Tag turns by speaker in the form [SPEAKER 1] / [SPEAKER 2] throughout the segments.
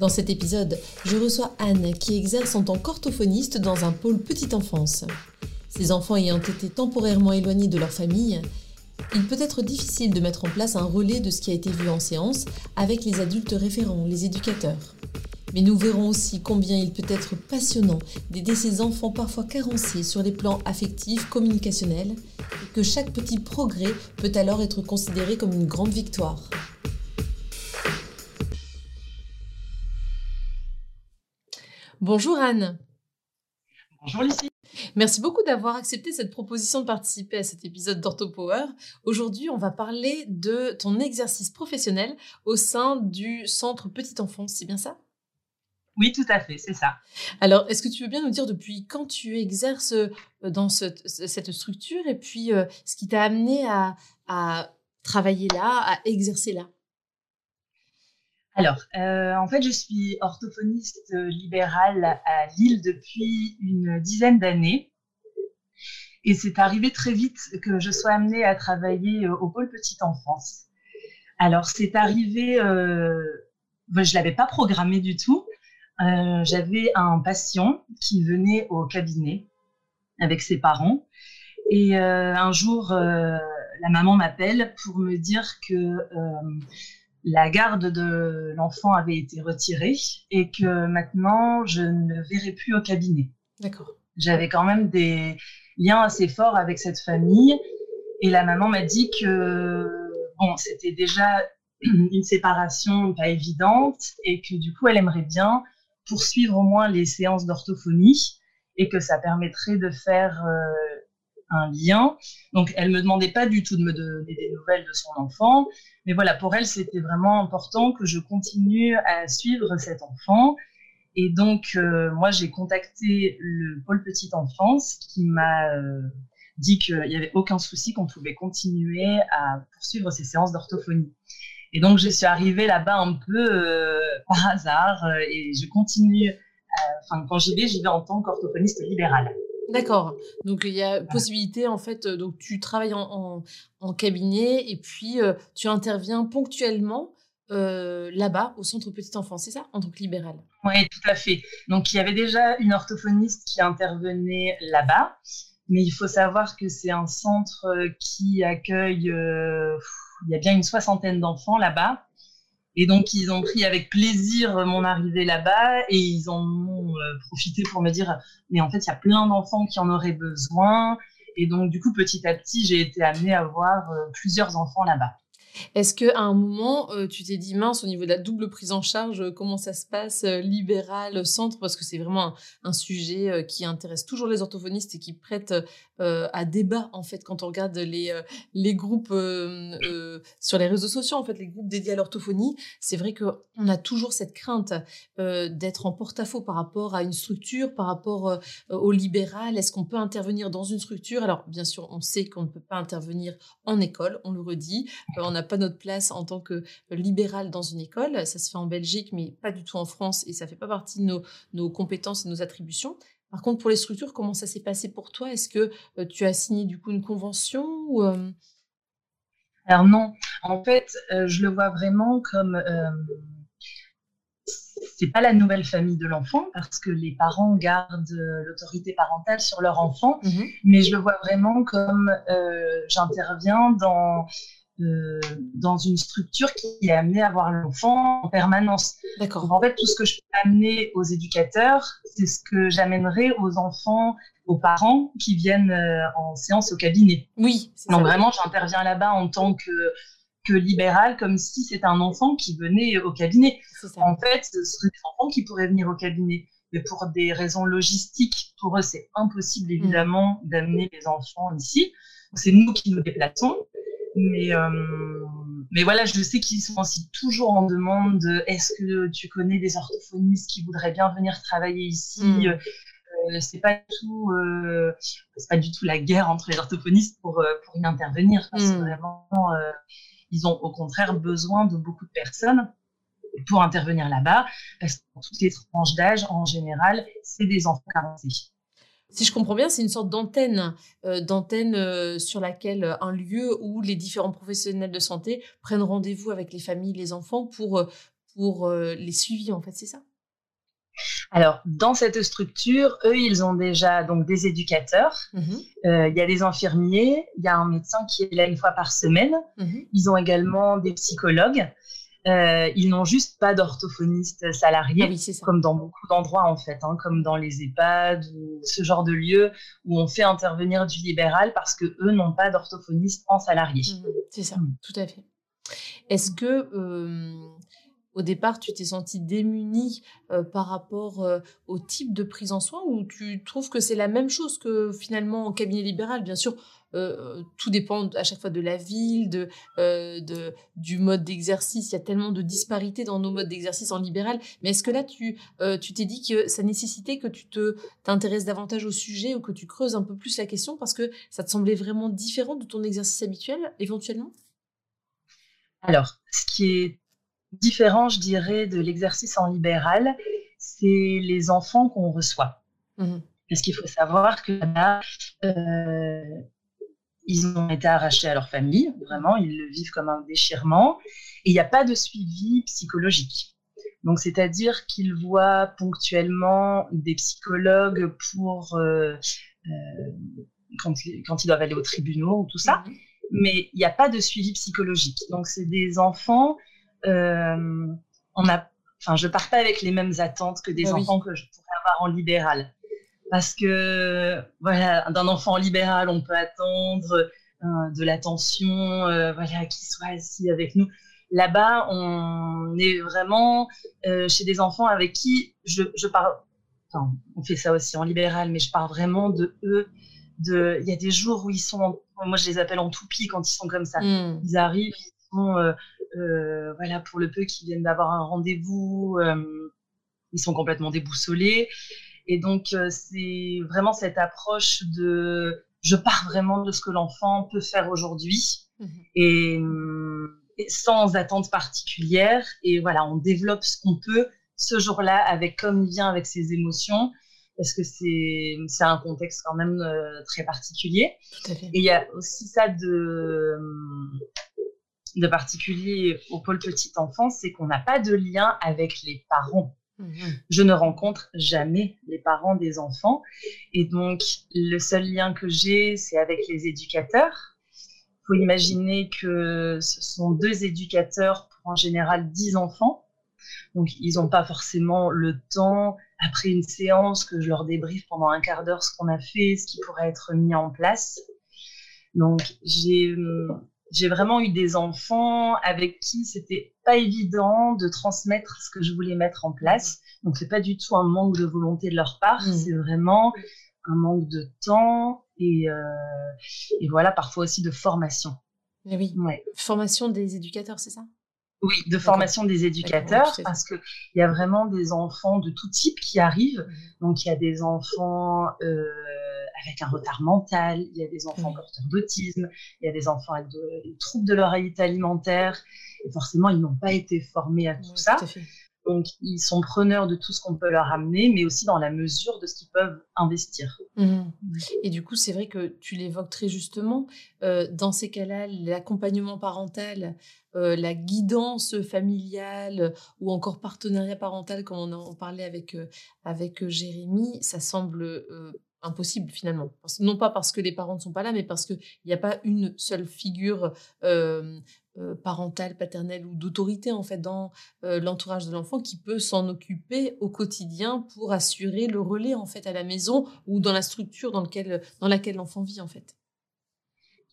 [SPEAKER 1] Dans cet épisode, je reçois Anne qui exerce en tant qu'orthophoniste dans un pôle petite enfance. Ses enfants ayant été temporairement éloignés de leur famille, il peut être difficile de mettre en place un relais de ce qui a été vu en séance avec les adultes référents, les éducateurs. Mais nous verrons aussi combien il peut être passionnant d'aider ces enfants parfois carencés sur les plans affectifs, communicationnels, et que chaque petit progrès peut alors être considéré comme une grande victoire. Bonjour Anne.
[SPEAKER 2] Bonjour Lucie.
[SPEAKER 1] Merci beaucoup d'avoir accepté cette proposition de participer à cet épisode d'OrthoPower. Aujourd'hui, on va parler de ton exercice professionnel au sein du centre Petite Enfance, c'est bien ça?
[SPEAKER 2] Oui, tout à fait, c'est ça.
[SPEAKER 1] Alors, est-ce que tu veux bien nous dire depuis quand tu exerces euh, dans cette structure et puis euh, ce qui t'a amené à travailler là, à exercer là?
[SPEAKER 2] Alors, euh, en fait, je suis orthophoniste libérale à Lille depuis une dizaine d'années. Et c'est arrivé très vite que je sois amenée à travailler euh, au pôle petite enfance. Alors, c'est arrivé, euh, je ne l'avais pas programmé du tout. J'avais un patient qui venait au cabinet avec ses parents. Et un jour, la maman m'appelle pour me dire que la garde de l'enfant avait été retirée et que maintenant je ne verrai plus au cabinet.
[SPEAKER 1] D'accord.
[SPEAKER 2] J'avais quand même des liens assez forts avec cette famille et la maman m'a dit que bon, c'était déjà une séparation pas évidente et que du coup elle aimerait bien poursuivre au moins les séances d'orthophonie et que ça permettrait de faire euh, un lien. Donc, elle me demandait pas du tout de me donner des nouvelles de son enfant, mais voilà, pour elle, c'était vraiment important que je continue à suivre cet enfant. Et donc, euh, moi, j'ai contacté le pôle petite enfance qui m'a euh, dit qu'il n'y avait aucun souci, qu'on pouvait continuer à poursuivre ces séances d'orthophonie. Et donc, je suis arrivée là-bas un peu euh, par hasard et je continue. Enfin, quand j'y vais, j'y vais en tant qu'orthophoniste libérale.
[SPEAKER 1] D'accord. Donc il y a possibilité en fait. Euh, donc tu travailles en, cabinet et puis euh, tu interviens ponctuellement euh, là-bas au centre petite enfance, c'est ça, en tant que libéral
[SPEAKER 2] Oui, tout à fait. Donc il y avait déjà une orthophoniste qui intervenait là-bas, mais il faut savoir que c'est un centre qui accueille, il y a bien une soixantaine d'enfants là-bas. Et donc, ils ont pris avec plaisir mon arrivée là-bas et ils en ont euh, profité pour me dire, mais en fait, il y a plein d'enfants qui en auraient besoin. Et donc, du coup, petit à petit, j'ai été amenée à voir euh, plusieurs enfants là-bas.
[SPEAKER 1] Est-ce qu'à un moment, euh, tu t'es dit, mince, au niveau de la double prise en charge, euh, comment ça se passe, euh, libéral, centre? Parce que c'est vraiment un, sujet qui intéresse toujours les orthophonistes et qui prête à débat, en fait, quand on regarde les, les groupes sur les réseaux sociaux, en fait, les groupes dédiés à l'orthophonie. C'est vrai qu'on a toujours cette crainte d'être en porte-à-faux par rapport à une structure, par rapport au libéral. Est-ce qu'on peut intervenir dans une structure? Alors, bien sûr, on sait qu'on ne peut pas intervenir en école, on le redit. Pas notre place en tant que libéral dans une école. Ça se fait en Belgique, mais pas du tout en France, et ça fait pas partie de nos, compétences et nos attributions. Par contre, pour les structures, comment ça s'est passé pour toi? Est-ce que euh, tu as signé du coup une convention ou,
[SPEAKER 2] euh? Alors non, en fait, euh, je le vois vraiment comme c'est pas la nouvelle famille de l'enfant parce que les parents gardent l'autorité parentale sur leur enfant, mmh mais je le vois vraiment comme j'interviens dans euh, dans une structure qui est amenée à voir l'enfant en permanence.
[SPEAKER 1] D'accord.
[SPEAKER 2] En fait, tout ce que je peux amener aux éducateurs, c'est ce que j'amènerai aux enfants, aux parents qui viennent euh, en séance au cabinet.
[SPEAKER 1] Oui.
[SPEAKER 2] Donc vraiment, j'interviens là-bas en tant que que libéral, comme si c'était un enfant qui venait au cabinet. En fait, ce seraient des enfants qui pourraient venir au cabinet. Mais pour des raisons logistiques, pour eux, c'est impossible, évidemment, mm. d'amener les enfants ici. C'est nous qui nous déplaçons. Mais, euh, mais voilà, je sais qu'ils sont aussi toujours en demande de est-ce que tu connais des orthophonistes qui voudraient bien venir travailler ici mm. euh, C'est pas tout, euh, c'est pas du tout la guerre entre les orthophonistes pour pour y intervenir. Parce que mm. vraiment, ils ont au contraire besoin de beaucoup de personnes pour intervenir là-bas, parce que dans toutes les tranches d'âge, en général, c'est des enfants carencés.
[SPEAKER 1] Si je comprends bien, c'est une sorte d'antenne, euh, d'antenne euh, sur laquelle euh, un lieu où les différents professionnels de santé prennent rendez-vous avec les familles, les enfants pour, pour les suivis, en fait, c'est ça?
[SPEAKER 2] Alors, dans cette structure, eux, ils ont déjà donc des éducateurs, mmh il y a des infirmiers, il y a un médecin qui est là une fois par semaine. Mmh ils ont également des psychologues. Euh, ils n'ont juste pas d'orthophonistes salariés, ah comme dans beaucoup d'endroits en fait, hein, comme dans les EHPAD ou ce genre de lieux où on fait intervenir du libéral parce que eux n'ont pas d'orthophonistes en salarié. Mmh,
[SPEAKER 1] c'est ça, mmh. tout à fait. Est-ce que au départ, tu t'es senti démuni euh, par rapport euh, au type de prise en soin ou tu trouves que c'est la même chose que finalement au cabinet libéral? Bien sûr, euh, tout dépend à chaque fois de la ville, de, de du mode d'exercice. Il y a tellement de disparités dans nos modes d'exercice en libéral. Mais est-ce que là, tu tu t'es dit que ça nécessitait que tu te t'intéresses davantage au sujet ou que tu creuses un peu plus la question parce que ça te semblait vraiment différent de ton exercice habituel, éventuellement?
[SPEAKER 2] Alors, ce qui est différent, je dirais, de l'exercice en libéral, c'est les enfants qu'on reçoit. Mmh Parce qu'il faut savoir que là, euh, ils ont été arrachés à leur famille, vraiment, ils le vivent comme un déchirement, et il n'y a pas de suivi psychologique. Donc, c'est-à-dire qu'ils voient ponctuellement des psychologues pour euh, euh, quand, quand, ils doivent aller aux tribunaux ou tout ça, mmh mais il n'y a pas de suivi psychologique. Donc, c'est des enfants euh, on a, enfin, je pars pas avec les mêmes attentes que des ah enfants que je pourrais avoir en libéral. Parce que, voilà, d'un enfant en libéral, on peut attendre euh, de l'attention, euh, voilà, qu'il soit assis avec nous. Là-bas, on est vraiment chez des enfants avec qui je, je parle. Enfin, on fait ça aussi en libéral, mais je parle vraiment de eux. De, il y a des jours où ils sont, moi je les appelle en toupie quand ils sont comme ça. Hmm. Ils arrivent, ils sont euh, voilà, pour le peu qu'ils viennent d'avoir un rendez-vous, euh, ils sont complètement déboussolés. Et donc, euh, c'est vraiment cette approche de je pars vraiment de ce que l'enfant peut faire aujourd'hui mmh et, sans attente particulière. Et voilà, on développe ce qu'on peut ce jour-là avec comme il vient avec ses émotions parce que c'est un contexte quand même très particulier. Et il y a aussi ça de de particulier au pôle petite enfance, c'est qu'on n'a pas de lien avec les parents. Mhm. Je ne rencontre jamais les parents des enfants. Et donc, le seul lien que j'ai, c'est avec les éducateurs. Il faut imaginer que ce sont deux éducateurs pour en général dix enfants. Donc, ils n'ont pas forcément le temps, après une séance, que je leur débriefe pendant un quart d'heure ce qu'on a fait, ce qui pourrait être mis en place. Donc, j'ai hum, j'ai vraiment eu des enfants avec qui c'était pas évident de transmettre ce que je voulais mettre en place. Donc c'est pas du tout un manque de volonté de leur part, mmh. c'est vraiment un manque de temps et, euh, et, voilà parfois aussi de formation.
[SPEAKER 1] Mais oui. Ouais. Formation des éducateurs, c'est ça?
[SPEAKER 2] Oui, de formation des éducateurs parce que il y a vraiment des enfants de tout type qui arrivent. Mmh. Donc il y a des enfants euh, avec un retard mental, il y a des enfants porteurs d'autisme, il y a des enfants avec des troubles de l'oreillette alimentaire, et forcément, ils n'ont pas été formés à tout ça. Donc, ils sont preneurs de tout ce qu'on peut leur amener, mais aussi dans la mesure de ce qu'ils peuvent investir.
[SPEAKER 1] Mmh. Et du coup, c'est vrai que tu l'évoques très justement. Euh, dans ces cas-là, l'accompagnement parental, euh, la guidance familiale ou encore partenariat parental, comme on en parlait avec, euh, avec Jérémy, ça semble impossible finalement. Non pas parce que les parents ne sont pas là, mais parce qu'il n'y a pas une seule figure euh, euh, parentale, paternelle ou d'autorité en fait dans euh, l'entourage de l'enfant qui peut s'en occuper au quotidien pour assurer le relais en fait à la maison ou dans la structure dans, lequel, dans laquelle l'enfant vit en fait.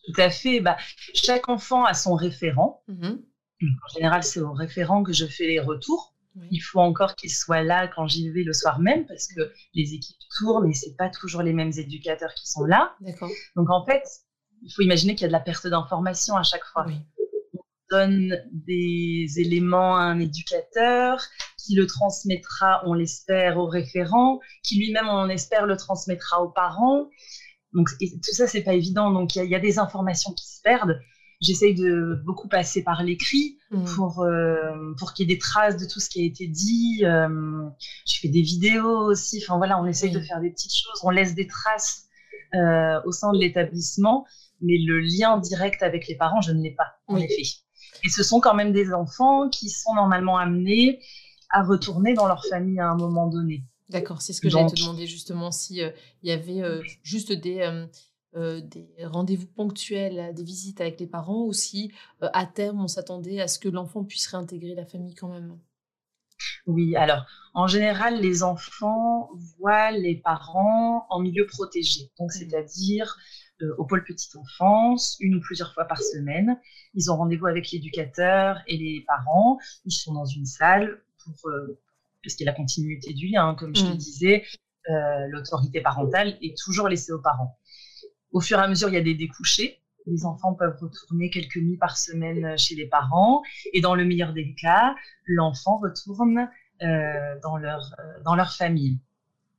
[SPEAKER 2] Tout à fait. Bah, chaque enfant a son référent. Mmh en général, c'est au référent que je fais les retours. Il faut encore qu'il soit là quand j'y vais le soir même parce que les équipes tournent et c'est pas toujours les mêmes éducateurs qui sont là. Donc en fait, il faut imaginer qu'il y a de la perte d'information à chaque fois. donne des éléments à un éducateur, qui le transmettra, on l'espère, au référent, qui lui-même, on espère, le transmettra aux parents. Donc tout ça, c'est pas évident. Donc il y, a des informations qui se perdent. J'essaye de beaucoup passer par l'écrit mmh. pour, euh, pour qu'il y ait des traces de tout ce qui a été dit. Euh, je fais des vidéos aussi. Enfin voilà, on essaye de faire des petites choses. On laisse des traces euh, au sein de l'établissement, mais le lien direct avec les parents, je ne l'ai pas, en effet. Et ce sont quand même des enfants qui sont normalement amenés à retourner dans leur famille à un moment donné.
[SPEAKER 1] D'accord, c'est ce que j'allais te demander justement, si il y avait juste des euh, des rendez-vous ponctuels, des visites avec les parents, ou si euh, à terme on s'attendait à ce que l'enfant puisse réintégrer la famille quand même
[SPEAKER 2] Oui, alors en général, les enfants voient les parents en milieu protégé, donc mmh. c'est-à-dire euh, au pôle petite enfance, une ou plusieurs fois par semaine. Ils ont rendez-vous avec l'éducateur et les parents. Ils sont dans une salle pour, puisqu'il y a la continuité du lien, hein, comme je le mmh. disais, l'autorité parentale est toujours laissée aux parents. Au fur et à mesure, il y a des découchés. Les enfants peuvent retourner quelques nuits par semaine chez les parents. Et dans le meilleur des cas, l'enfant retourne euh, dans, leur, euh, dans leur famille.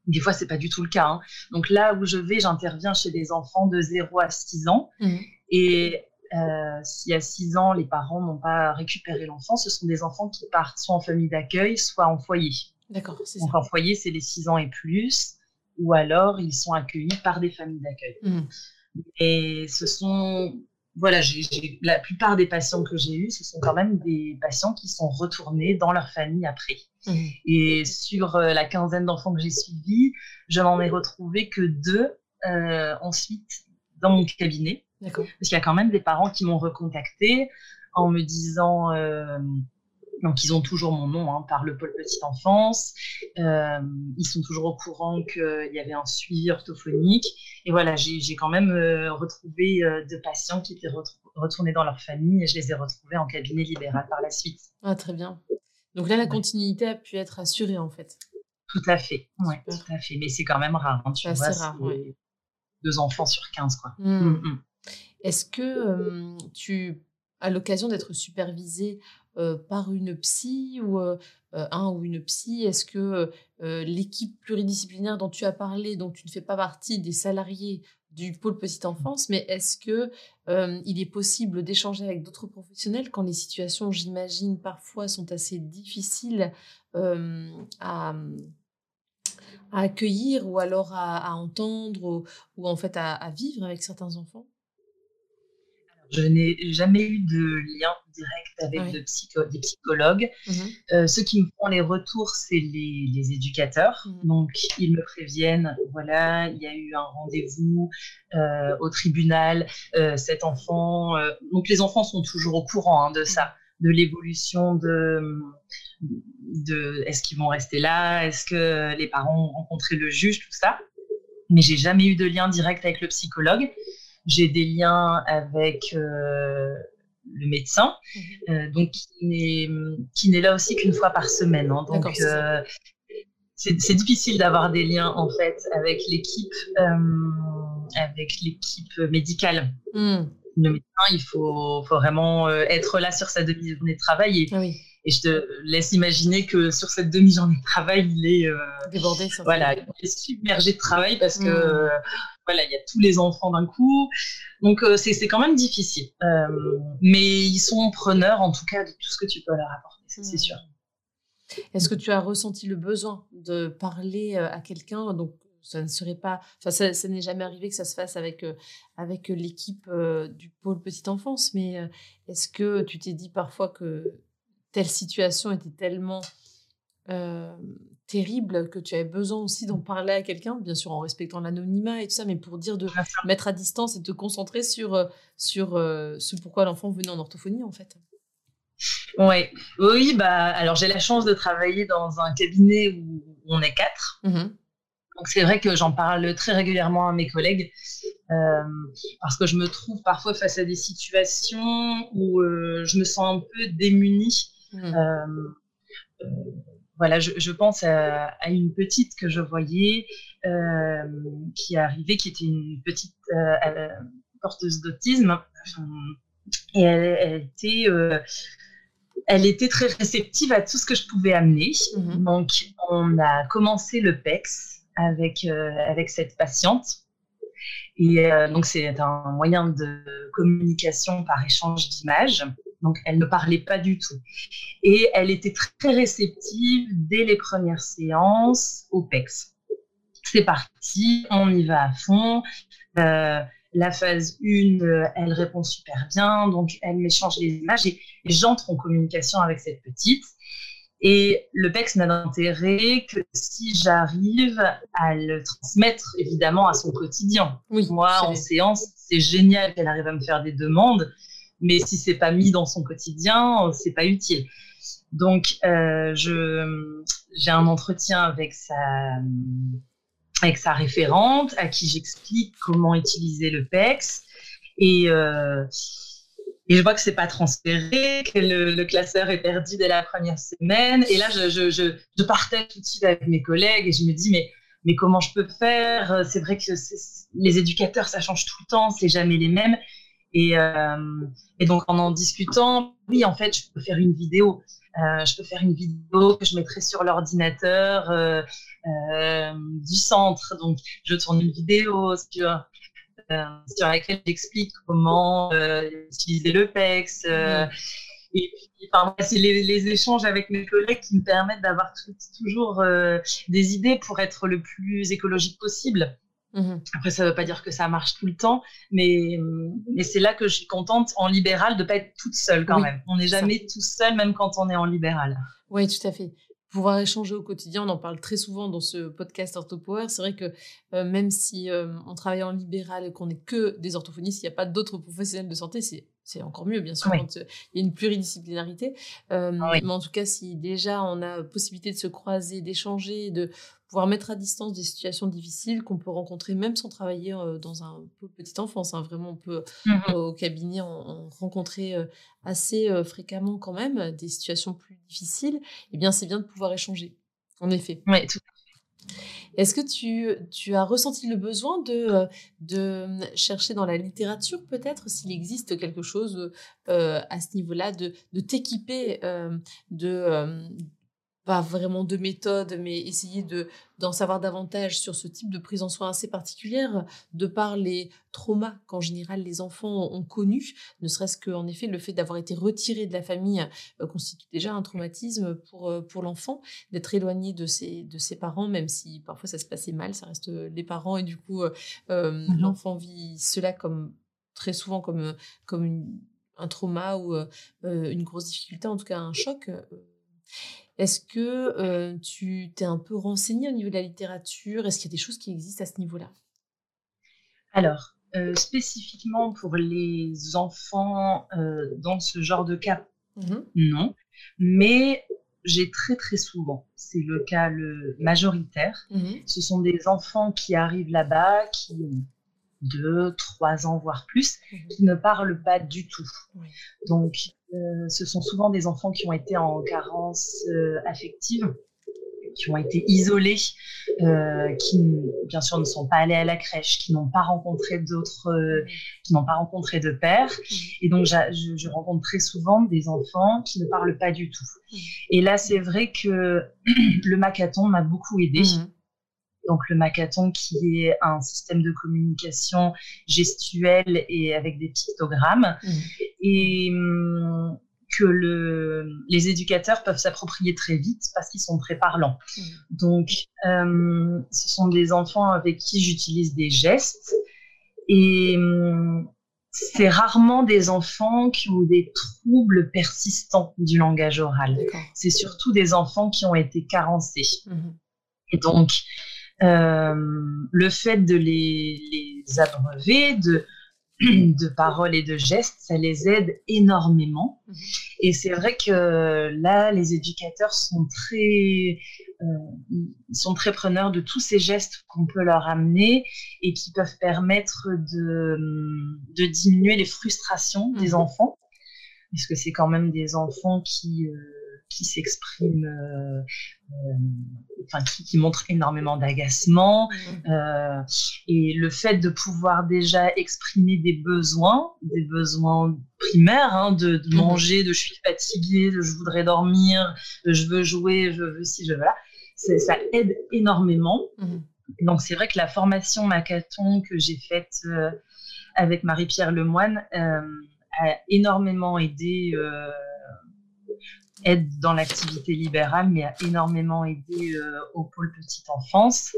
[SPEAKER 2] Des fois, c'est pas du tout le cas. Hein. Donc là où je vais, j'interviens chez des enfants de 0 à 6 ans. Mmh. Et euh, si à 6 ans, les parents n'ont pas récupéré l'enfant, ce sont des enfants qui partent soit en famille d'accueil, soit en foyer.
[SPEAKER 1] D'accord,
[SPEAKER 2] c'est Donc en foyer, c'est les 6 ans et plus ou alors ils sont accueillis par des familles d'accueil. Mmh. Et ce sont, voilà, la plupart des patients que j'ai eus, ce sont quand même des patients qui sont retournés dans leur famille après. Mmh. Et sur euh, la quinzaine d'enfants que j'ai suivis, je n'en ai retrouvé que deux euh, ensuite dans mon cabinet. Parce qu'il y a quand même des parents qui m'ont recontacté en me disant euh, donc, ils ont toujours mon nom hein, par le pôle petite enfance. Euh, ils sont toujours au courant qu'il y avait un suivi orthophonique. Et voilà, j'ai quand même euh, retrouvé euh, deux patients qui étaient retournés dans leur famille et je les ai retrouvés en cabinet libéral par la suite.
[SPEAKER 1] Ah, très bien. Donc là, la continuité a pu être assurée en fait.
[SPEAKER 2] Tout à fait, oui, tout à fait. Mais c'est quand même rare. Hein, tu vois,
[SPEAKER 1] rare,
[SPEAKER 2] Deux enfants sur 15, quoi. Mmh.
[SPEAKER 1] Mmh, mmh. Est-ce que tu, à l'occasion d'être supervisé euh, par une psy ou euh, euh, un ou une psy? Est-ce que l'équipe pluridisciplinaire dont tu as parlé, dont tu ne fais pas partie des salariés du pôle petite enfance, mais est-ce que il est possible d'échanger avec d'autres professionnels quand les situations, j'imagine, parfois sont assez difficiles à, accueillir ou alors à, entendre ou, en fait à vivre avec certains enfants?
[SPEAKER 2] Je n'ai jamais eu de lien direct avec des psychologues. Mmh euh, ceux qui me font les retours, c'est les, éducateurs. Mmh. Donc, ils me préviennent, voilà, il y a eu un rendez-vous euh, au tribunal, euh, cet enfant. donc, les enfants sont toujours au courant hein, de ça, de l'évolution de, de est-ce qu'ils vont rester là, est-ce que les parents ont rencontré le juge, tout ça. Mais j'ai jamais eu de lien direct avec le psychologue. J'ai des liens avec euh, le médecin, mhm. euh, donc qui n'est là aussi qu'une fois par semaine. Hein. donc euh, c'est difficile d'avoir des liens en fait avec l'équipe avec l'équipe médicale. Hmm. Le médecin, il faut, faut vraiment être là sur sa demi-journée de travail et, ah et, je te laisse imaginer que sur cette demi-journée de travail, il est
[SPEAKER 1] débordé.
[SPEAKER 2] Voilà, il est submergé de travail parce que hmm voilà, il y a tous les enfants d'un coup. Donc, euh, c'est quand même difficile. Euh, mais ils sont preneurs, en tout cas, de tout ce que tu peux leur apporter, c'est hmm. sûr.
[SPEAKER 1] Est-ce que tu as ressenti le besoin de parler euh, à quelqu'un? Donc, ça ne serait pas, enfin, ça, n'est jamais arrivé que ça se fasse avec avec l'équipe du pôle petite enfance. Mais est-ce que tu t'es dit parfois que telle situation était tellement terrible que tu avais besoin aussi d'en parler à quelqu'un, bien sûr en respectant l'anonymat et tout ça, mais pour dire de mettre à distance et de te concentrer sur, euh, sur euh, ce pourquoi l'enfant venait en orthophonie en fait.
[SPEAKER 2] Ouais. Oui, bah alors j'ai la chance de travailler dans un cabinet où on est quatre. Mmh Donc c'est vrai que j'en parle très régulièrement à mes collègues euh, parce que je me trouve parfois face à des situations où je me sens un peu démunie. Mmh voilà, je, pense à, une petite que je voyais euh, qui arrivait, qui était une petite euh, porteuse d'autisme, Et elle, était, elle était très réceptive à tout ce que je pouvais amener. Mhm. Donc, on a commencé le PEX avec, avec cette patiente. Et donc, c'est un moyen de communication par échange d'images. Donc, elle ne parlait pas du tout. Et elle était très réceptive dès les premières séances au PEX. C'est parti, on y va à fond. Euh, la phase 1, euh, elle répond super bien, donc elle m'échange les images et, j'entre en communication avec cette petite. Et le PEX n'a d'intérêt que si j'arrive à le transmettre évidemment à son quotidien. Oui, Moi, en séance, c'est génial qu'elle arrive à me faire des demandes, mais si c'est pas mis dans son quotidien, c'est pas utile. Donc, euh, j'ai un entretien avec sa, avec sa référente, à qui j'explique comment utiliser le PEX. Et, euh, et je vois que c'est pas transféré, que le, classeur est perdu dès la première semaine. Et là, je, je, je, je, partage tout de suite avec mes collègues et je me dis, mais, mais comment je peux faire? C'est vrai que les éducateurs, ça change tout le temps, c'est jamais les mêmes. Et, euh, et, donc, en en discutant, oui, en fait, je peux faire une vidéo. Euh, je peux faire une vidéo que je mettrai sur l'ordinateur euh, euh du centre. Donc, je tourne une vidéo sur, sur laquelle j'explique comment utiliser le PEX. Mmh. Et puis, enfin, c'est les, les, échanges avec mes collègues qui me permettent d'avoir toujours des idées pour être le plus écologique possible. Mmh Après, ça ne veut pas dire que ça marche tout le temps, mais, mais c'est là que je suis contente en libéral de ne pas être toute seule quand même. On n'est jamais tout seul, même quand on est en libéral.
[SPEAKER 1] Oui, tout à fait. Pouvoir échanger au quotidien, on en parle très souvent dans ce podcast OrthoPower. C'est vrai que euh, même si euh, on travaille en libéral et qu'on n'est que des orthophonistes, il n'y a pas d'autres professionnels de santé, c'est c'est encore mieux, bien sûr, quand euh, il y a une pluridisciplinarité. Mais en tout cas, si déjà on a possibilité de se croiser, d'échanger, de pouvoir mettre à distance des situations difficiles qu'on peut rencontrer même sans travailler dans un petite enfance. Hein. Vraiment, on peut mmh au cabinet en, rencontrer assez fréquemment quand même des situations plus difficiles. Et eh bien, c'est bien de pouvoir échanger. En effet.
[SPEAKER 2] Oui, tout
[SPEAKER 1] est-ce que tu, tu, as ressenti le besoin de, de chercher dans la littérature peut-être s'il existe quelque chose à ce niveau-là, de, de t'équiper de, pas vraiment de méthode, mais essayer de d'en savoir davantage sur ce type de prise en soin assez particulière, de par les traumas qu'en général les enfants ont connus, ne serait-ce qu'en effet le fait d'avoir été retiré de la famille euh, constitue déjà un traumatisme pour, euh, pour l'enfant, d'être éloigné de ses, de ses parents, même si parfois ça se passait mal, ça reste les parents, et du coup euh, mmh l'enfant vit cela comme très souvent comme, comme un trauma ou une grosse difficulté, en tout cas un choc. Est-ce que tu t'es un peu renseigné au niveau de la littérature? Est-ce qu'il y a des choses qui existent à ce niveau-là?
[SPEAKER 2] Alors, spécifiquement pour les enfants dans ce genre de cas, mmh non. Mais j'ai très très souvent, c'est le cas le majoritaire, mmh ce sont des enfants qui arrivent là-bas, qui ont deux, trois ans, voire plus, mmh qui ne parlent pas du tout. Donc, euh, ce sont souvent des enfants qui ont été en carence euh, affective, qui ont été isolés, euh, qui bien sûr ne sont pas allés à la crèche, qui n'ont pas rencontré d'autres, qui n'ont pas rencontré de père. Et donc je, je, rencontre très souvent des enfants qui ne parlent pas du tout. Et là, c'est vrai que le macathon m'a beaucoup aidé. Mmh donc le Macathon qui est un système de communication gestuelle et avec des pictogrammes, mmh. et hum, que le, les éducateurs peuvent s'approprier très vite parce qu'ils sont très parlants. Mmh. Donc hum, ce sont des enfants avec qui j'utilise des gestes et hum, c'est rarement des enfants qui ont des troubles persistants du langage oral. C'est surtout des enfants qui ont été carencés. Et donc, le fait de les, les abreuver de, de paroles et de gestes, ça les aide énormément. Mhm. Et c'est vrai que là, les éducateurs sont très, euh, sont très preneurs de tous ces gestes qu'on peut leur amener et qui peuvent permettre de, de diminuer les frustrations des mhm. enfants, puisque c'est quand même des enfants qui, euh, qui s'exprime, euh, enfin qui, qui, montre énormément d'agacement. Mmh. et le fait de pouvoir déjà exprimer des besoins, des besoins primaires, hein, de, de, mmh. manger, de je suis fatiguée, de je voudrais dormir, de je veux jouer, je veux si je veux là, ça aide énormément. Mmh. Donc c'est vrai que la formation Macaton que j'ai faite avec Marie-Pierre Lemoine a énormément aidé aide dans l'activité libérale, mais a énormément aidé euh, au pôle petite enfance.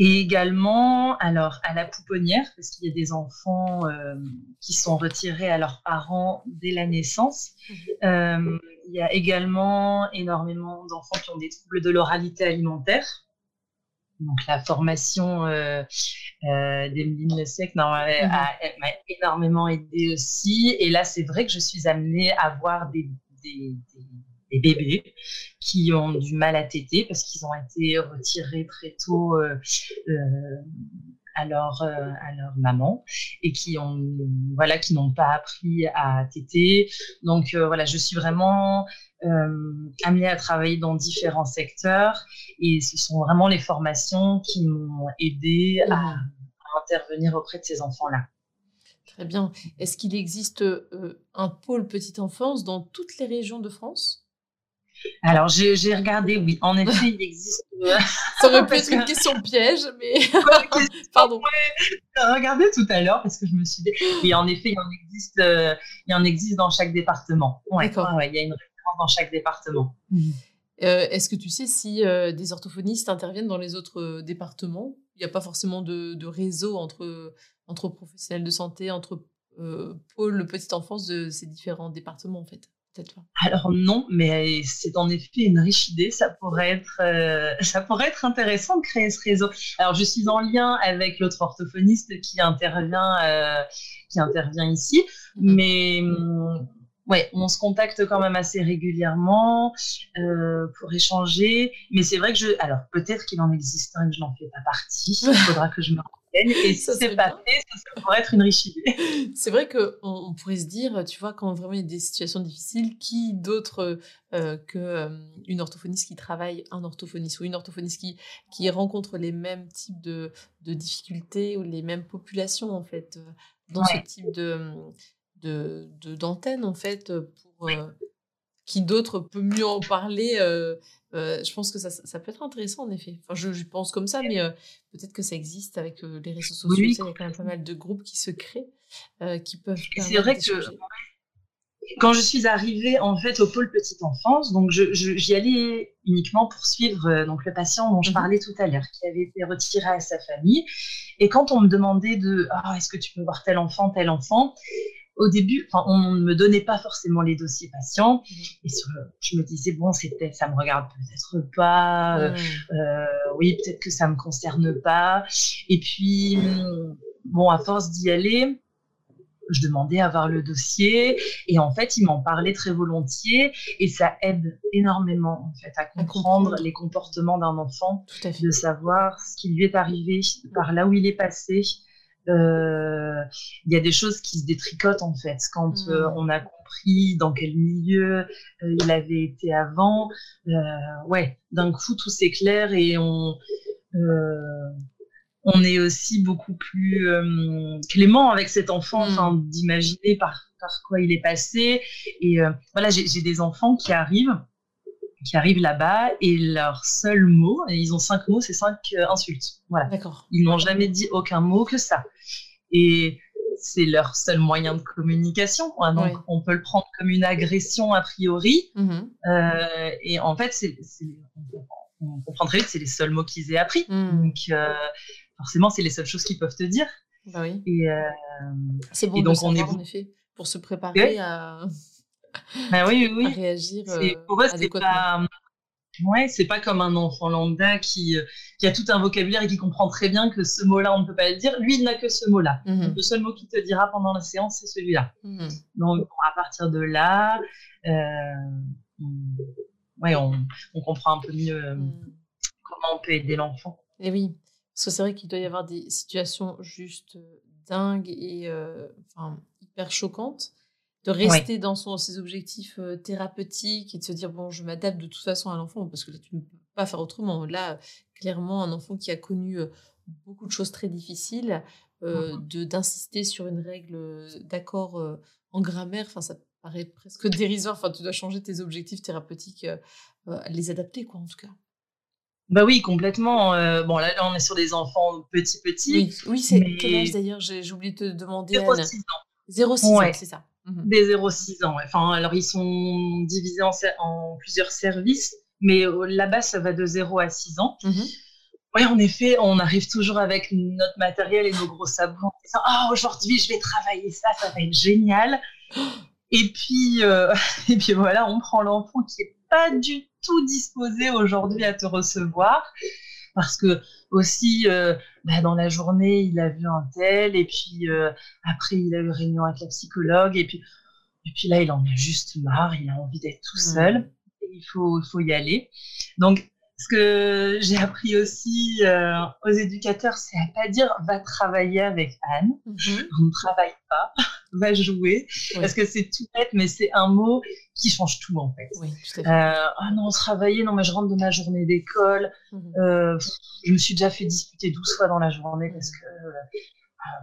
[SPEAKER 2] Et également, alors, à la pouponnière, parce qu'il y a des enfants euh, qui sont retirés à leurs parents dès la naissance. Mhm. Euh, il y a également énormément d'enfants qui ont des troubles de l'oralité alimentaire. Donc, la formation euh, d'Emeline Lesec mhm. m'a énormément aidé aussi. Et là, c'est vrai que je suis amenée à voir des des, bébés qui ont du mal à téter parce qu'ils ont été retirés très tôt euh, euh, à, leur, euh, à leur maman et qui ont voilà qui n'ont pas appris à téter. Donc voilà, je suis vraiment amenée à travailler dans différents secteurs et ce sont vraiment les formations qui m'ont aidé à, à intervenir auprès de ces enfants-là.
[SPEAKER 1] Très bien. Est-ce qu'il existe euh, un pôle petite enfance dans toutes les régions de France?
[SPEAKER 2] Alors, j'ai regardé, oui, en effet, il existe.
[SPEAKER 1] Euh, Ça aurait pu être une question piège, mais. Pardon.
[SPEAKER 2] J'ai regardé tout à l'heure parce que je me suis dit. Oui, en effet, il en existe, euh, il en existe dans chaque département. D'accord. il y a une référence dans chaque département.
[SPEAKER 1] Mmh. Est-ce que tu sais si des orthophonistes interviennent dans les autres départements? Il n'y a pas forcément de, de réseau entre entre professionnels de santé, entre euh, pôles petite enfance de ces différents départements en fait.
[SPEAKER 2] Alors non, mais c'est en effet une riche idée. Ça pourrait être, euh, ça pourrait être intéressant de créer ce réseau. Alors je suis en lien avec l'autre orthophoniste qui intervient, euh, qui intervient ici, mmh. mais mmh, ouais, on se contacte quand même assez régulièrement euh, pour échanger. Mais c'est vrai que je, alors peut-être qu'il en existe un et que je n'en fais pas partie. Il faudra que je me et si c'est pas fait, ça pourrait être une riche idée.
[SPEAKER 1] C'est vrai qu'on on pourrait se dire, tu vois, quand vraiment il y a des situations difficiles, qui d'autre euh, qu'une euh, orthophoniste qui travaille, un orthophoniste ou une orthophoniste qui, qui rencontre les mêmes types de, de difficultés ou les mêmes populations, en fait, dans ce type de d'antenne, de, en fait, pour... qui d'autre peut mieux en parler euh, je pense que ça, ça, peut être intéressant en effet. Enfin, je, pense comme ça, mais peut-être que ça existe avec les réseaux sociaux. il y a quand même pas mal de groupes qui se créent, qui peuvent.
[SPEAKER 2] C'est vrai que quand je suis arrivée en fait au pôle petite enfance, donc j'y je, allais uniquement pour suivre donc le patient dont je mmh parlais tout à l'heure, qui avait été retiré à sa famille. Et quand on me demandait de, ah, est-ce que tu peux voir tel enfant, tel enfant, au début, on ne me donnait pas forcément les dossiers patients. Mmh. Et je me disais, bon, c'est ça me regarde peut-être pas. Euh, mmh. euh, oui, peut-être que ça me concerne pas. Et puis, mmh, bon, à force d'y aller, je demandais à voir le dossier et en fait, il m'en parlait très volontiers et ça aide énormément en fait à comprendre les comportements d'un enfant, de savoir ce qui lui est arrivé, par là où il est passé, euh, il y a des choses qui se détricotent en fait quand mm. euh, on a compris dans quel milieu euh, il avait été avant. ouais, d'un coup tout s'éclaire et on on est aussi beaucoup plus clément avec cet enfant, mm. enfin d'imaginer par par quoi il est passé. Et voilà, j'ai des enfants qui arrivent qui arrivent là-bas et leur seul mot, ils ont cinq mots, c'est cinq euh, insultes. Voilà. D'accord. Ils n'ont jamais dit aucun mot que ça. Et c'est leur seul moyen de communication. Donc, on peut le prendre comme une agression a priori. Mm-hmm. Euh, et en fait, c'est, on comprend très vite, c'est les seuls mots qu'ils aient appris. Mm. Donc, euh, forcément, c'est les seules choses qu'ils peuvent te dire.
[SPEAKER 1] Bah oui. Et, c'est bon donc, on est en effet, pour se préparer à
[SPEAKER 2] bah oui, oui.
[SPEAKER 1] réagir.
[SPEAKER 2] pour eux, c'est pas. Ouais, c'est pas comme un enfant lambda qui, euh, qui a tout un vocabulaire et qui comprend très bien que ce mot-là, on ne peut pas le dire. Lui, il n'a que ce mot-là. Mmh le seul mot qu'il te dira pendant la séance, c'est celui-là. Mmh Donc, à partir de là, euh, on, ouais, on, on, comprend un peu mieux euh, mmh. comment on peut aider l'enfant.
[SPEAKER 1] Et oui, parce que c'est vrai qu'il doit y avoir des situations juste dingues et enfin, hyper choquantes de rester dans son, ses objectifs thérapeutiques et de se dire bon, je m'adapte de toute façon à l'enfant parce que là, tu ne peux pas faire autrement. Là, clairement, un enfant qui a connu beaucoup de choses très difficiles, mmh de d'insister sur une règle d'accord en grammaire, enfin, ça paraît presque dérisoire. Enfin, tu dois changer tes objectifs thérapeutiques, les adapter, quoi, en tout cas.
[SPEAKER 2] Bah oui, complètement. bon, là, on est sur des enfants petits, petits.
[SPEAKER 1] Oui, c'est quel âge d'ailleurs? J'ai oublié de te demander. 0,6 ans. 0,6 ans, c'est ça.
[SPEAKER 2] Mmh des 0,6 ans. Enfin, alors, ils sont divisés en, plusieurs services, mais là-bas, ça va de 0 à 6 ans. Mmh oui, en effet, on arrive toujours avec notre matériel et nos gros sabots. Ah, aujourd'hui, je vais travailler ça, ça va être génial. Et puis, euh, et puis voilà, on prend l'enfant qui est pas du tout disposé aujourd'hui à te recevoir parce que aussi euh, bah, dans la journée il a vu un tel et puis euh, après il a eu réunion avec la psychologue et puis et puis là il en a juste marre il a envie d'être tout mmh. seul et il faut il faut y aller donc ce que j'ai appris aussi euh, aux éducateurs, c'est à pas dire va travailler avec Anne. Mhm. On ne travaille pas, va jouer. Parce que c'est tout bête, mais c'est un mot qui change tout en fait. Oui. Euh, ah non, travailler, non, mais je rentre de ma journée d'école. Mhm. Euh, je me suis déjà fait discuter 12 fois dans la journée parce que.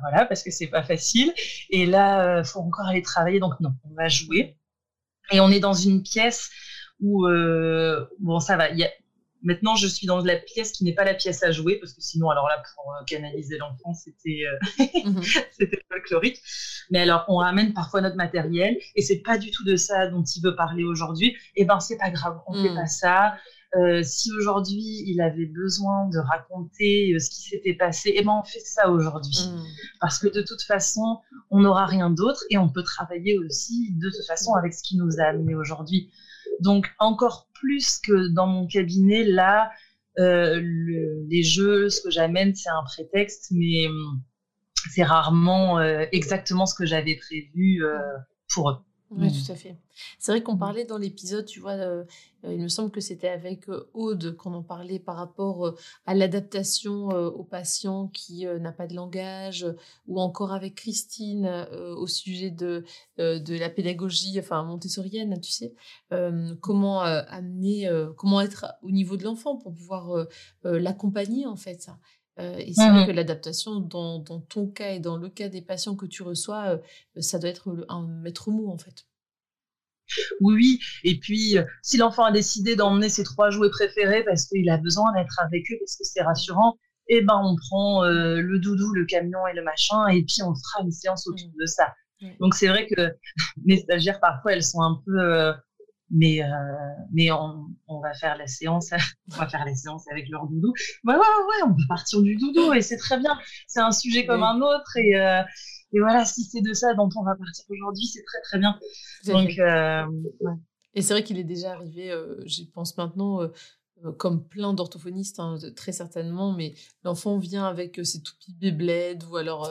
[SPEAKER 2] voilà, parce que c'est pas facile. Et là, faut encore aller travailler, donc non, on va jouer. Et on est dans une pièce où, bon, ça va, il y a Maintenant, je suis dans la pièce qui n'est pas la pièce à jouer, parce que sinon, alors là, pour euh, canaliser l'enfant, c'était mhm. c'était folklorique. Mais alors, on ramène parfois notre matériel, et c'est pas du tout de ça dont il veut parler aujourd'hui. Et eh ben, c'est pas grave, on fait mhm. pas ça. Euh, si aujourd'hui il avait besoin de raconter ce qui s'était passé, eh ben on fait ça aujourd'hui. Mhm. Parce que de toute façon, on n'aura rien d'autre et on peut travailler aussi de toute façon avec ce qui nous a amené aujourd'hui. Donc encore plus que dans mon cabinet, là, euh, les jeux, ce que j'amène, c'est un prétexte, mais hum, c'est rarement euh, exactement ce que j'avais prévu euh, pour eux.
[SPEAKER 1] Oui, tout à fait. C'est vrai qu'on mmh. parlait dans l'épisode, tu vois, euh, euh, il me semble que c'était avec euh, Aude qu'on en parlait par rapport à l'adaptation aux patients qui n'a pas de langage, ou encore avec Christine au sujet de, de la pédagogie, enfin montessorienne, tu sais, comment amener, comment être au niveau de l'enfant pour pouvoir l'accompagner en fait. Ça. Euh, et c'est vrai mmh que l'adaptation, dans, dans, ton cas et dans le cas des patients que tu reçois, euh, ça doit être un maître mot en fait.
[SPEAKER 2] Oui, oui. Et puis, euh, si l'enfant a décidé d'emmener ses trois jouets préférés parce qu'il a besoin d'être avec eux, parce que c'est rassurant, eh ben, on prend le doudou, le camion et le machin, et puis on fera une séance autour mmh. de ça. Donc, c'est vrai que mes stagiaires, parfois, elles sont un peu mais euh, mais on, on, va faire la séance on va faire la séance avec leur doudou. Ouais ouais ouais on va partir du doudou et c'est très bien. C'est un sujet comme un autre et euh, et voilà si c'est de ça dont on va partir aujourd'hui c'est très très bien. Donc euh, ouais.
[SPEAKER 1] et c'est vrai qu'il est déjà arrivé j'y pense maintenant comme plein d'orthophonistes, hein, très certainement, mais l'enfant vient avec euh, ses toupies Beyblade ou alors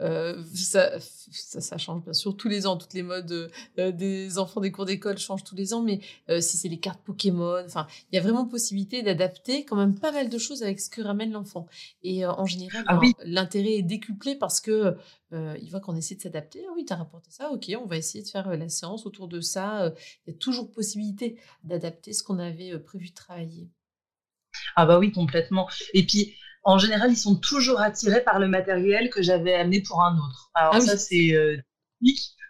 [SPEAKER 1] euh, ça, ça, change bien sûr tous les ans, toutes les modes des enfants des cours d'école changent tous les ans, mais si c'est les cartes Pokémon, enfin, il y a vraiment possibilité d'adapter quand même pas mal de choses avec ce que ramène l'enfant. Et en général, ah ben, l'intérêt est décuplé parce que il voit qu'on essaie de s'adapter. Ah oui, tu as rapporté ça, ok, on va essayer de faire la séance autour de ça. Il y a toujours possibilité d'adapter ce qu'on avait prévu de travailler.
[SPEAKER 2] Ah bah oui, complètement. Et puis, en général, ils sont toujours attirés par le matériel que j'avais amené pour un autre. Alors ah ça, c'est euh,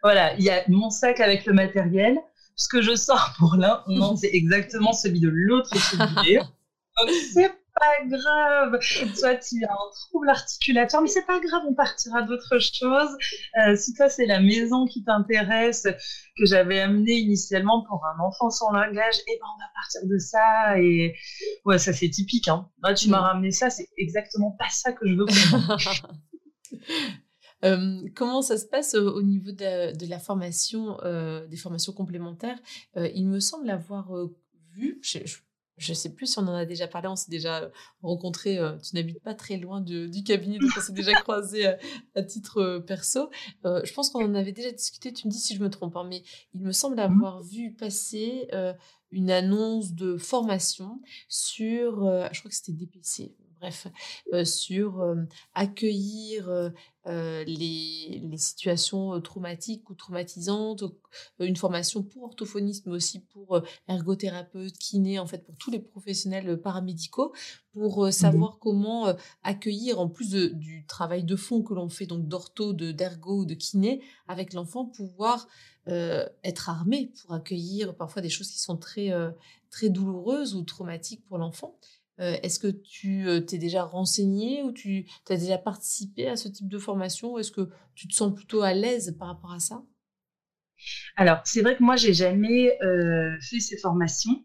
[SPEAKER 2] Voilà, il y a mon sac avec le matériel. Ce que je sors pour l'un, c'est exactement celui de l'autre Donc c'est pas grave. Toi, tu as un trouble articulatoire, mais c'est pas grave, on partira d'autre chose. Euh, si toi, c'est la maison qui t'intéresse, que j'avais amené initialement pour un enfant sans langage, et eh ben, on va partir de ça. Et ouais, ça, c'est typique. Hein. tu m'as mm. ramené ça, c'est exactement pas ça que je veux
[SPEAKER 1] Euh, comment ça se passe au, niveau de, la formation, euh, des formations complémentaires? Euh, Il me semble avoir vu, je, je sais plus si on en a déjà parlé, on s'est déjà rencontré, euh, tu n'habites pas très loin du cabinet, donc on s'est déjà croisé euh, à, titre euh, perso. je pense qu'on en avait déjà discuté, tu me dis si je me trompe, hein, mais il me semble mmh avoir vu passer une annonce de formation sur, je crois que c'était DPC, bref, sur accueillir les, les, situations traumatiques ou traumatisantes, une formation pour orthophonistes, mais aussi pour ergothérapeutes, kinés, en fait, pour tous les professionnels paramédicaux, pour mmh savoir comment accueillir, en plus du travail de fond que l'on fait, donc d'ortho, d'ergo, de kiné, avec l'enfant, pouvoir être armé pour accueillir parfois des choses qui sont très, très douloureuses ou traumatiques pour l'enfant. Euh, est-ce que tu euh, t'es déjà renseigné ou tu as déjà participé à ce type de formation Est-ce que tu te sens plutôt à l'aise par rapport à ça?
[SPEAKER 2] Alors, c'est vrai que moi, j'ai jamais euh, fait ces formations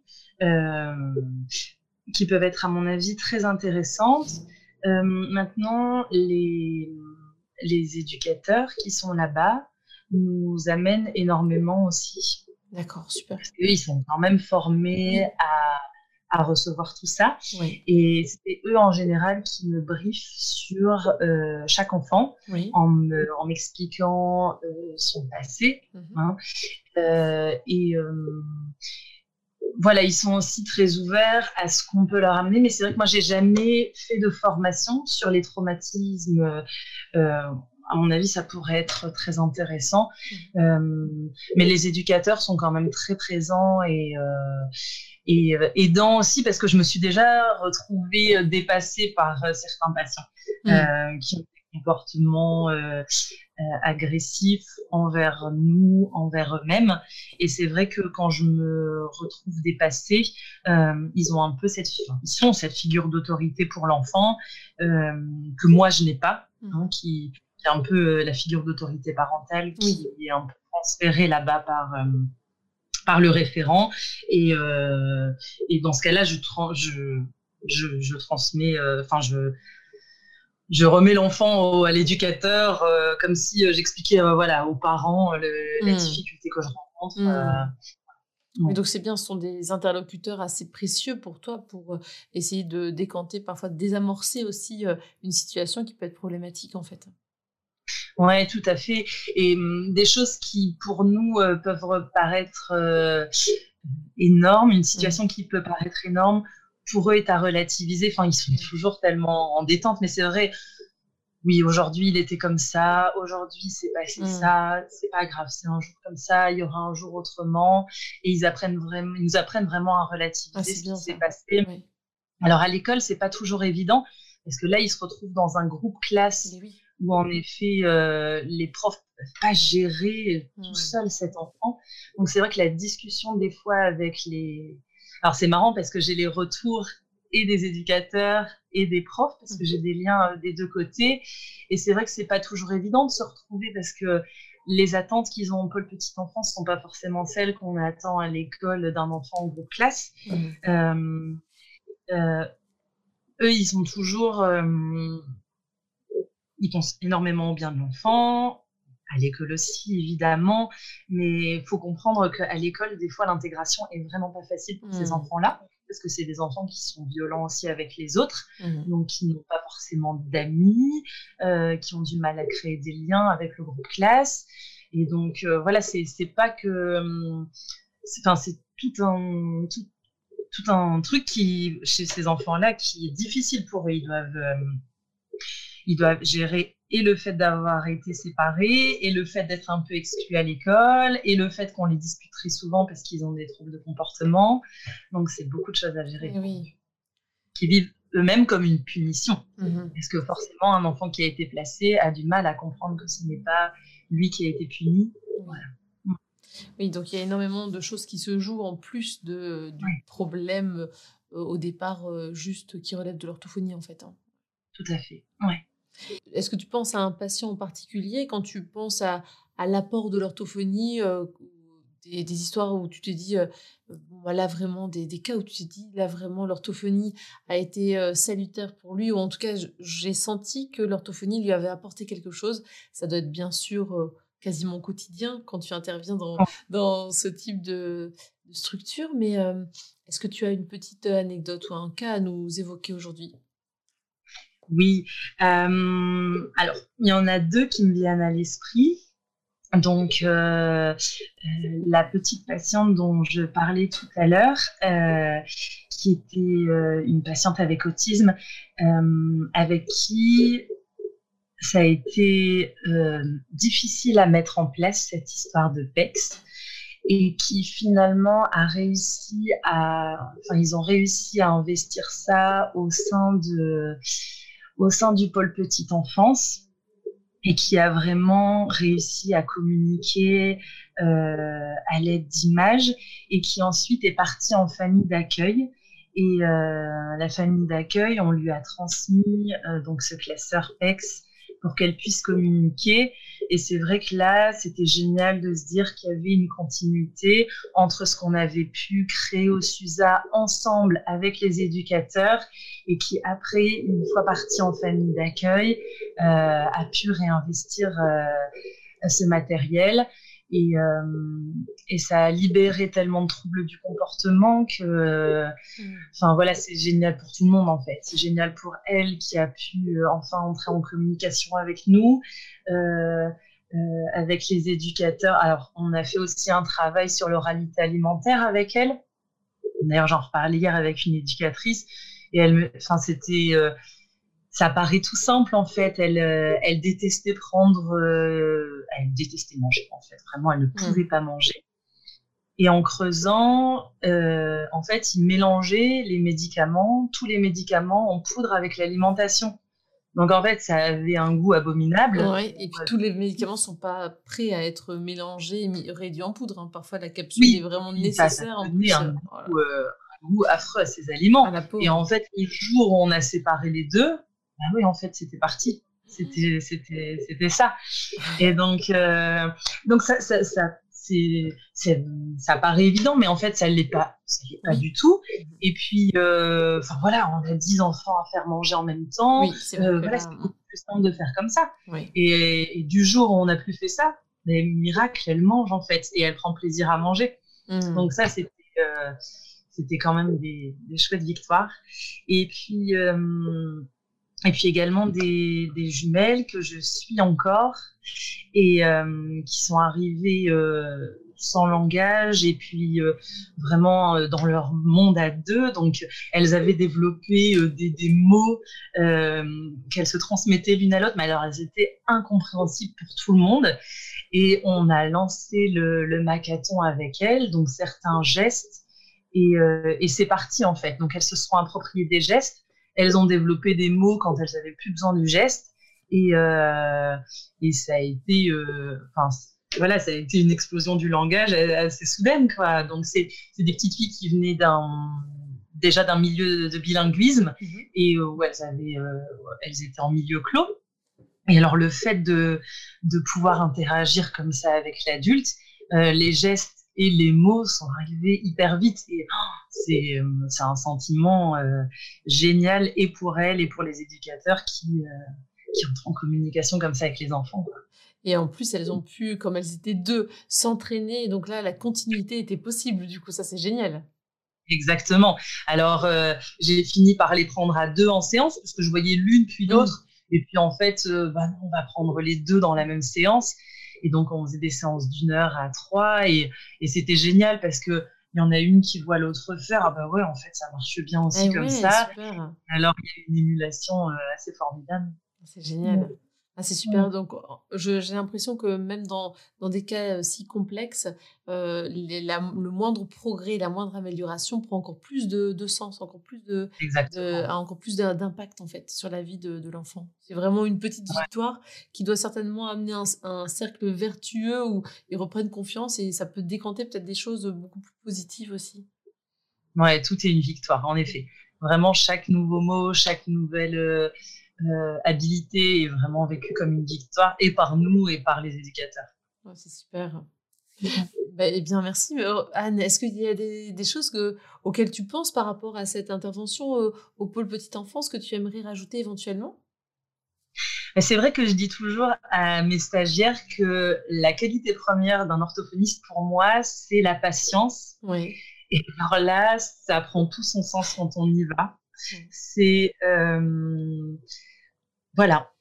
[SPEAKER 2] qui peuvent être, à mon avis, très intéressantes. maintenant, les, les éducateurs qui sont là-bas nous amènent énormément aussi.
[SPEAKER 1] D'accord, super.
[SPEAKER 2] Parce ils sont quand même formés à à recevoir tout ça. Et c'est eux en général qui me briefent sur euh, chaque enfant en, m'expliquant euh, son passé. Mhm. Hein. Euh, et voilà, ils sont aussi très ouverts à ce qu'on peut leur amener. Mais c'est vrai que moi, j'ai jamais fait de formation sur les traumatismes à mon avis, ça pourrait être très intéressant. Mhm. mais les éducateurs sont quand même très présents et, et euh, aidant aussi parce que je me suis déjà retrouvée euh, dépassée par euh, certains patients mm. qui ont des comportements agressifs envers nous, envers eux-mêmes. Et c'est vrai que quand je me retrouve dépassée, ils ont un peu cette, ils ont cette figure d'autorité pour l'enfant que moi je n'ai pas, mm. hein, qui, est un peu la figure d'autorité parentale qui est un peu transférée là-bas par par le référent. Et, euh, et dans ce cas-là, je, je, je, je, transmets, euh, enfin, je, je remets l'enfant à l'éducateur euh, comme si j'expliquais voilà, aux parents la hmm. difficulté que je rencontre.
[SPEAKER 1] Hmm. donc c'est bien, ce sont des interlocuteurs assez précieux pour toi pour essayer de décanter, parfois de désamorcer aussi une situation qui peut être problématique en fait.
[SPEAKER 2] Ouais, tout à fait. Et hum, des choses qui, pour nous, euh, peuvent paraître euh, énormes, une situation qui peut paraître énorme, pour eux est à relativiser. Enfin, ils sont toujours tellement en détente, mais c'est vrai. Oui, aujourd'hui il était comme ça, aujourd'hui c'est passé mmh. ça, c'est pas grave, c'est un jour comme ça, il y aura un jour autrement, et ils apprennent vraiment, ils nous apprennent vraiment à relativiser ah, ce qui s'est passé. Alors à l'école c'est pas toujours évident parce que là ils se retrouvent dans un groupe classe oui où en effet euh, les profs ne peuvent pas gérer tout seul cet enfant. Donc c'est vrai que la discussion des fois avec les... Alors c'est marrant parce que j'ai les retours et des éducateurs et des profs parce que j'ai hmm. des liens euh, des deux côtés. Et c'est vrai que c'est pas toujours évident de se retrouver parce que les attentes qu'ils ont pour le petit enfant ne sont pas forcément celles qu'on attend à l'école d'un enfant en groupe classe. Hmm. Euh, euh, eux, ils sont toujours ils pensent énormément bien de l'enfant, à l'école aussi évidemment, mais il faut comprendre qu'à l'école, des fois, l'intégration est vraiment pas facile pour ces mmh. enfants-là, parce que c'est des enfants qui sont violents aussi avec les autres, mmh. donc qui n'ont pas forcément d'amis, euh, qui ont du mal à créer des liens avec le groupe classe. Et donc euh, voilà, c'est pas que, hum, enfin c'est tout un tout, un truc qui chez ces enfants-là qui est difficile pour eux. Ils doivent hum, ils doivent gérer et le fait d'avoir été séparés, et le fait d'être un peu exclus à l'école, et le fait qu'on les dispute très souvent parce qu'ils ont des troubles de comportement. Donc, c'est beaucoup de choses à gérer. Eh oui. Qui vivent eux-mêmes comme une punition. Mm-hmm. Parce que forcément, un enfant qui a été placé a du mal à comprendre que ce n'est pas lui qui a été puni.
[SPEAKER 1] Oui, donc il y a énormément de choses qui se jouent en plus de, du problème euh, au départ euh, juste qui relève de l'orthophonie en fait. Hein.
[SPEAKER 2] Tout à fait, ouais.
[SPEAKER 1] Est-ce que tu penses à un patient en particulier quand tu penses à, l'apport de l'orthophonie euh, des, histoires où tu te dis, euh, là vraiment, des, cas où tu te dis, là vraiment, l'orthophonie a été euh, salutaire pour lui, ou en tout cas, j'ai senti que l'orthophonie lui avait apporté quelque chose. Ça doit être bien sûr quasiment quotidien quand tu interviens dans, dans ce type de, de structure, mais est-ce que tu as une petite anecdote ou un cas à nous évoquer aujourd'hui?
[SPEAKER 2] Oui. Euh, alors, il y en a deux qui me viennent à l'esprit. Donc, la petite patiente dont je parlais tout à l'heure, qui était une patiente avec autisme, avec qui ça a été difficile à mettre en place cette histoire de PEX et qui finalement a réussi à, enfin ils ont réussi à investir ça au sein de, au sein du pôle petite enfance et qui a vraiment réussi à communiquer euh, à l'aide d'images et qui ensuite est parti en famille d'accueil. Et euh, la famille d'accueil, on lui a transmis euh, donc ce classeur PEX pour qu'elle puisse communiquer. Et c'est vrai que là, c'était génial de se dire qu'il y avait une continuité entre ce qu'on avait pu créer au SUSA ensemble avec les éducateurs et qui, après, une fois parti en famille d'accueil, euh, a pu réinvestir euh, ce matériel. Et, euh, et, ça a libéré tellement de troubles du comportement que, mm. enfin voilà, c'est génial pour tout le monde en fait. C'est génial pour elle qui a pu euh, enfin entrer en communication avec nous, euh, avec les éducateurs. Alors, on a fait aussi un travail sur l'oralité alimentaire avec elle. D'ailleurs, j'en reparlais hier avec une éducatrice et elle, enfin, c'était ça paraît tout simple en fait. Elle, elle détestait prendre, elle détestait manger en fait. Vraiment, elle ne mm. pouvait pas manger. Et en creusant, euh, en fait, il mélangeait les médicaments, tous les médicaments en poudre avec l'alimentation. Donc en fait, ça avait un goût abominable.
[SPEAKER 1] Ouais, et puis tous les médicaments sont pas prêts à être mélangés et réduits en poudre. Hein. Parfois, la capsule est vraiment nécessaire. Ça,
[SPEAKER 2] ça en plus, un, goût, un, goût, affreux à ces aliments. et en fait, le jour où on a séparé les deux, bah oui, en fait, c'était parti. C'était, c'était, c'était ça. Et donc, euh, donc ça, ça, ça, c'est, ça paraît évident, mais en fait, ça l'est pas, ça l'est pas du tout. Et puis, euh, voilà, on a 10 enfants à faire manger en même temps. Oui, c'est euh, voilà, c'est beaucoup plus simple de faire comme ça. Oui. Et, et, du jour où on n'a plus fait ça, mais miracle, elle mange en fait et elle prend plaisir à manger. Mmh. Donc ça, c'était, euh, c'était quand même des, des, chouettes victoires. Et puis, et puis également des, jumelles que je suis encore et euh, qui sont arrivées euh, sans langage et puis euh, vraiment dans leur monde à deux. Donc elles avaient développé des, mots qu'elles se transmettaient l'une à l'autre, mais alors elles étaient incompréhensibles pour tout le monde. Et on a lancé le, le macathon avec elles, donc certains gestes. Et c'est parti en fait. Donc elles se sont appropriées des gestes elles ont développé des mots quand elles avaient plus besoin du geste. Et, euh, et ça a été, euh, enfin, voilà, ça a été une explosion du langage assez soudaine, quoi. Donc, c'est des petites filles qui venaient d'un déjà d'un milieu de bilinguisme mhm. et où elles, avaient, euh, elles étaient en milieu clos. Et alors, le fait de, de pouvoir interagir comme ça avec l'adulte, euh, les gestes et les mots sont arrivés hyper vite. Et oh, euh, c'est un sentiment euh, génial et pour elle et pour les éducateurs qui, euh, qui entrent en communication comme ça avec les enfants.
[SPEAKER 1] Et en plus, elles ont pu, comme elles étaient deux, s'entraîner. Donc là, la continuité était possible. Du coup, ça, c'est génial.
[SPEAKER 2] Exactement. Alors, j'ai fini par les prendre à deux en séance parce que je voyais l'une puis l'autre. Et puis, en fait, bah, on va prendre les deux dans la même séance. Et donc, on faisait des séances d'une heure à trois et, et c'était génial parce que il y en a une qui voit l'autre faire. Ah bah ouais, en fait, ça marche bien aussi eh comme ça. Alors, il y a une émulation euh, assez formidable.
[SPEAKER 1] C'est génial. Ah, c'est super. Donc, j'ai l'impression que même dans, dans des cas si complexes, euh, le moindre progrès, la moindre amélioration prend encore plus de, de sens, encore plus de, a encore plus d'impact en fait sur la vie de, de l'enfant. C'est vraiment une petite victoire qui doit certainement amener un, un, cercle vertueux où ils reprennent confiance et ça peut décanter peut-être des choses beaucoup plus positives aussi.
[SPEAKER 2] Ouais, tout est une victoire, en effet. Vraiment, chaque nouveau mot, chaque nouvelle euh, euh, habilité est vraiment vécue comme une victoire et par nous et par les éducateurs.
[SPEAKER 1] c'est super. bah, eh bien, merci. Euh, Anne, est-ce qu'il y a des, des, choses que, auxquelles tu penses par rapport à cette intervention euh, au pôle petite enfance que tu aimerais rajouter éventuellement?
[SPEAKER 2] C'est vrai que je dis toujours à mes stagiaires que la qualité première d'un orthophoniste, pour moi, c'est la patience. Oui. Et alors là, ça prend tout son sens quand on y va. C'est voilà.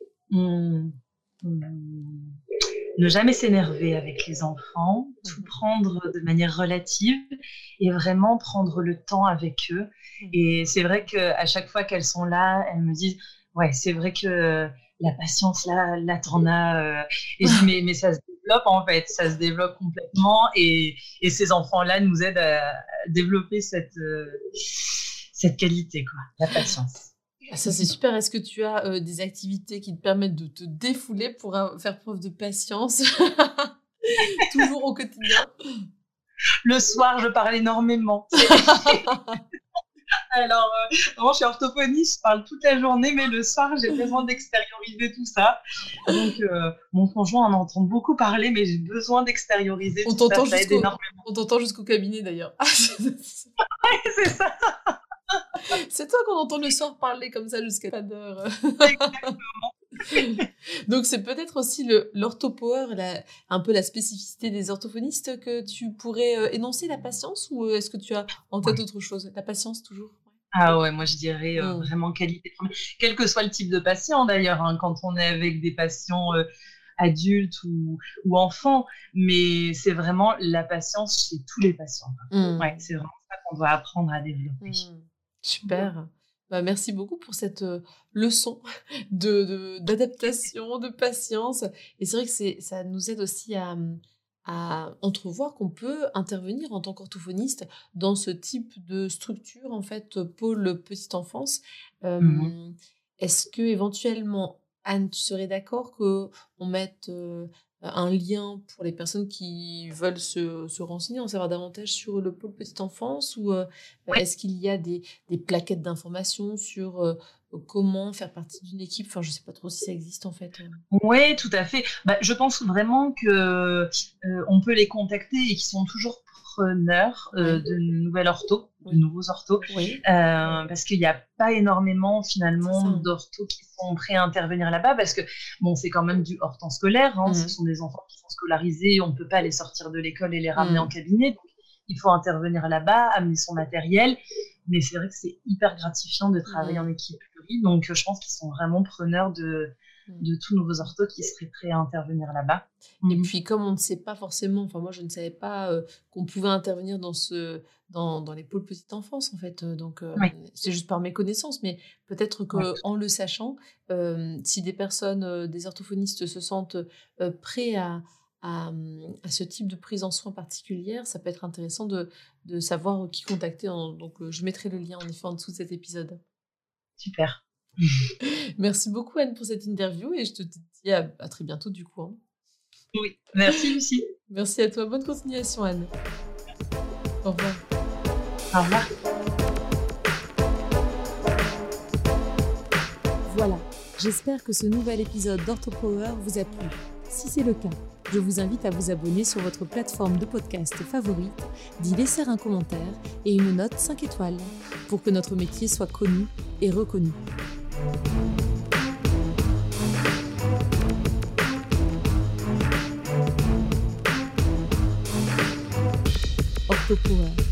[SPEAKER 2] ne jamais s'énerver avec les enfants, tout prendre de manière relative et vraiment prendre le temps avec eux. Et c'est vrai qu'à chaque fois qu'elles sont là, elles me disent Ouais, c'est vrai que la patience, là, là, t'en as. Et je dis mais, mais ça se développe en fait, ça se développe complètement. Et, et ces enfants-là nous aident à développer cette, cette qualité, quoi, la patience.
[SPEAKER 1] Ah, ça, c'est super. Est-ce que tu as euh, des activités qui te permettent de te défouler pour euh, faire preuve de patience Toujours au quotidien?
[SPEAKER 2] Le soir, je parle énormément. Alors, euh, je suis orthophoniste, je parle toute la journée, mais le soir, j'ai besoin d'extérioriser tout ça. Donc, mon conjoint en entend beaucoup parler, mais j'ai besoin d'extérioriser
[SPEAKER 1] tout ça. Ça aide énormément. On t'entend jusqu'au cabinet, d'ailleurs.
[SPEAKER 2] c'est ça.
[SPEAKER 1] C'est toi qu'on entend le soir parler comme ça jusqu'à pas d'heure. Donc c'est peut-être aussi l'orthopower, un peu la spécificité des orthophonistes que tu pourrais euh, énoncer la patience ou euh, est-ce que tu as en tête autre chose? La patience toujours?
[SPEAKER 2] Ah ouais, moi je dirais euh, mmh. vraiment qualité. Quel que soit le type de patient d'ailleurs, hein, quand on est avec des patients adultes ou, ou, enfants, mais c'est vraiment la patience chez tous les patients. Mmh. Ouais, c'est vraiment ça qu'on doit apprendre à développer. Mmh.
[SPEAKER 1] Super. Bah, merci beaucoup pour cette leçon de d'adaptation, de, patience. Et c'est vrai que c'est ça nous aide aussi à, à entrevoir qu'on peut intervenir en tant qu'orthophoniste dans ce type de structure, en fait, pôle petite enfance. Mmh est-ce que éventuellement, Anne, tu serais d'accord qu'on mette un lien pour les personnes qui veulent se, renseigner, en savoir davantage sur le pôle petite enfance Ou euh, est-ce qu'il y a des, plaquettes d'informations sur euh, comment faire partie d'une équipe? Enfin, je ne sais pas trop si ça existe en fait.
[SPEAKER 2] Oui, tout à fait. Bah, je pense vraiment que euh, on peut les contacter et qu'ils sont toujours preneurs de nouvelles orthos, de nouveaux orthos, parce qu'il n'y a pas énormément finalement d'orthos qui sont prêts à intervenir là-bas, parce que bon, c'est quand même du hors temps scolaire, hein, ce mmh. sont des enfants qui sont scolarisés, on ne peut pas les sortir de l'école et les ramener mmh. en cabinet, donc il faut intervenir là-bas, amener son matériel, mais c'est vrai que c'est hyper gratifiant de travailler mmh. en équipe pluri, donc je pense qu'ils sont vraiment preneurs de, de tous nouveaux orthos qui seraient prêts à intervenir là-bas.
[SPEAKER 1] Et puis comme on ne sait pas forcément, enfin moi je ne savais pas euh, qu'on pouvait intervenir dans ce dans, dans, les pôles petite enfance en fait, euh, donc euh, c'est juste par mes connaissances, mais peut-être que en le sachant, si des personnes, des orthophonistes se sentent prêts à, à, à, ce type de prise en soins particulière, ça peut être intéressant de, de savoir qui contacter. donc je mettrai le lien en effet en dessous de cet épisode.
[SPEAKER 2] Super.
[SPEAKER 1] merci beaucoup Anne pour cette interview et je te dis à, très bientôt du coup. Hein.
[SPEAKER 2] Oui, merci Lucie.
[SPEAKER 1] Merci à toi. Bonne continuation Anne. Au revoir.
[SPEAKER 2] Au revoir.
[SPEAKER 3] Voilà, j'espère que ce nouvel épisode d'OrthoPower vous a plu. Si c'est le cas, je vous invite à vous abonner sur votre plateforme de podcast favorite, d'y laisser un commentaire et une note 5 étoiles pour que notre métier soit connu et reconnu. Popcorn.